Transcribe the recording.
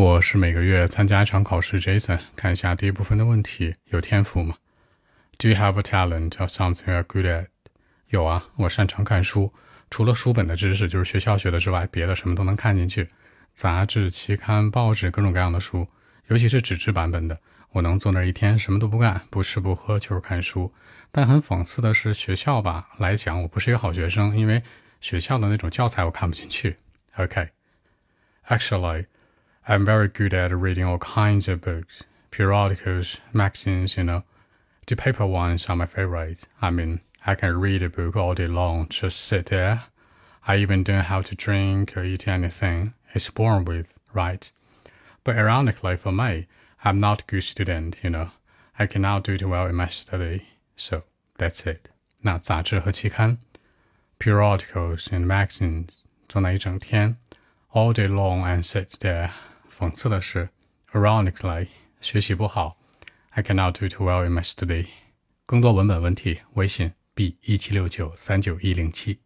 我是每个月参加一场考试，Jason。看一下第一部分的问题：有天赋吗？Do you have a talent or something you're good at？有啊，我擅长看书，除了书本的知识，就是学校学的之外，别的什么都能看进去。杂志、期刊、报纸，各种各样的书，尤其是纸质版本的，我能坐那一天什么都不干，不吃不喝就是看书。但很讽刺的是，学校吧来讲，我不是一个好学生，因为学校的那种教材我看不进去。OK，Actually。I'm very good at reading all kinds of books, periodicals, magazines, you know. The paper ones are my favorite. I mean, I can read a book all day long, just sit there. I even don't have to drink or eat anything. It's born with, right? But ironically for me, I'm not a good student, you know. I cannot do it well in my study. So that's it. 那杂志和期刊，periodicals and magazines 坐那一整天，all day long and sit there 讽刺的是，ironically，学习不好，I cannot do too well in my study。更多文本问题，微信 b 一七六九三九一零七。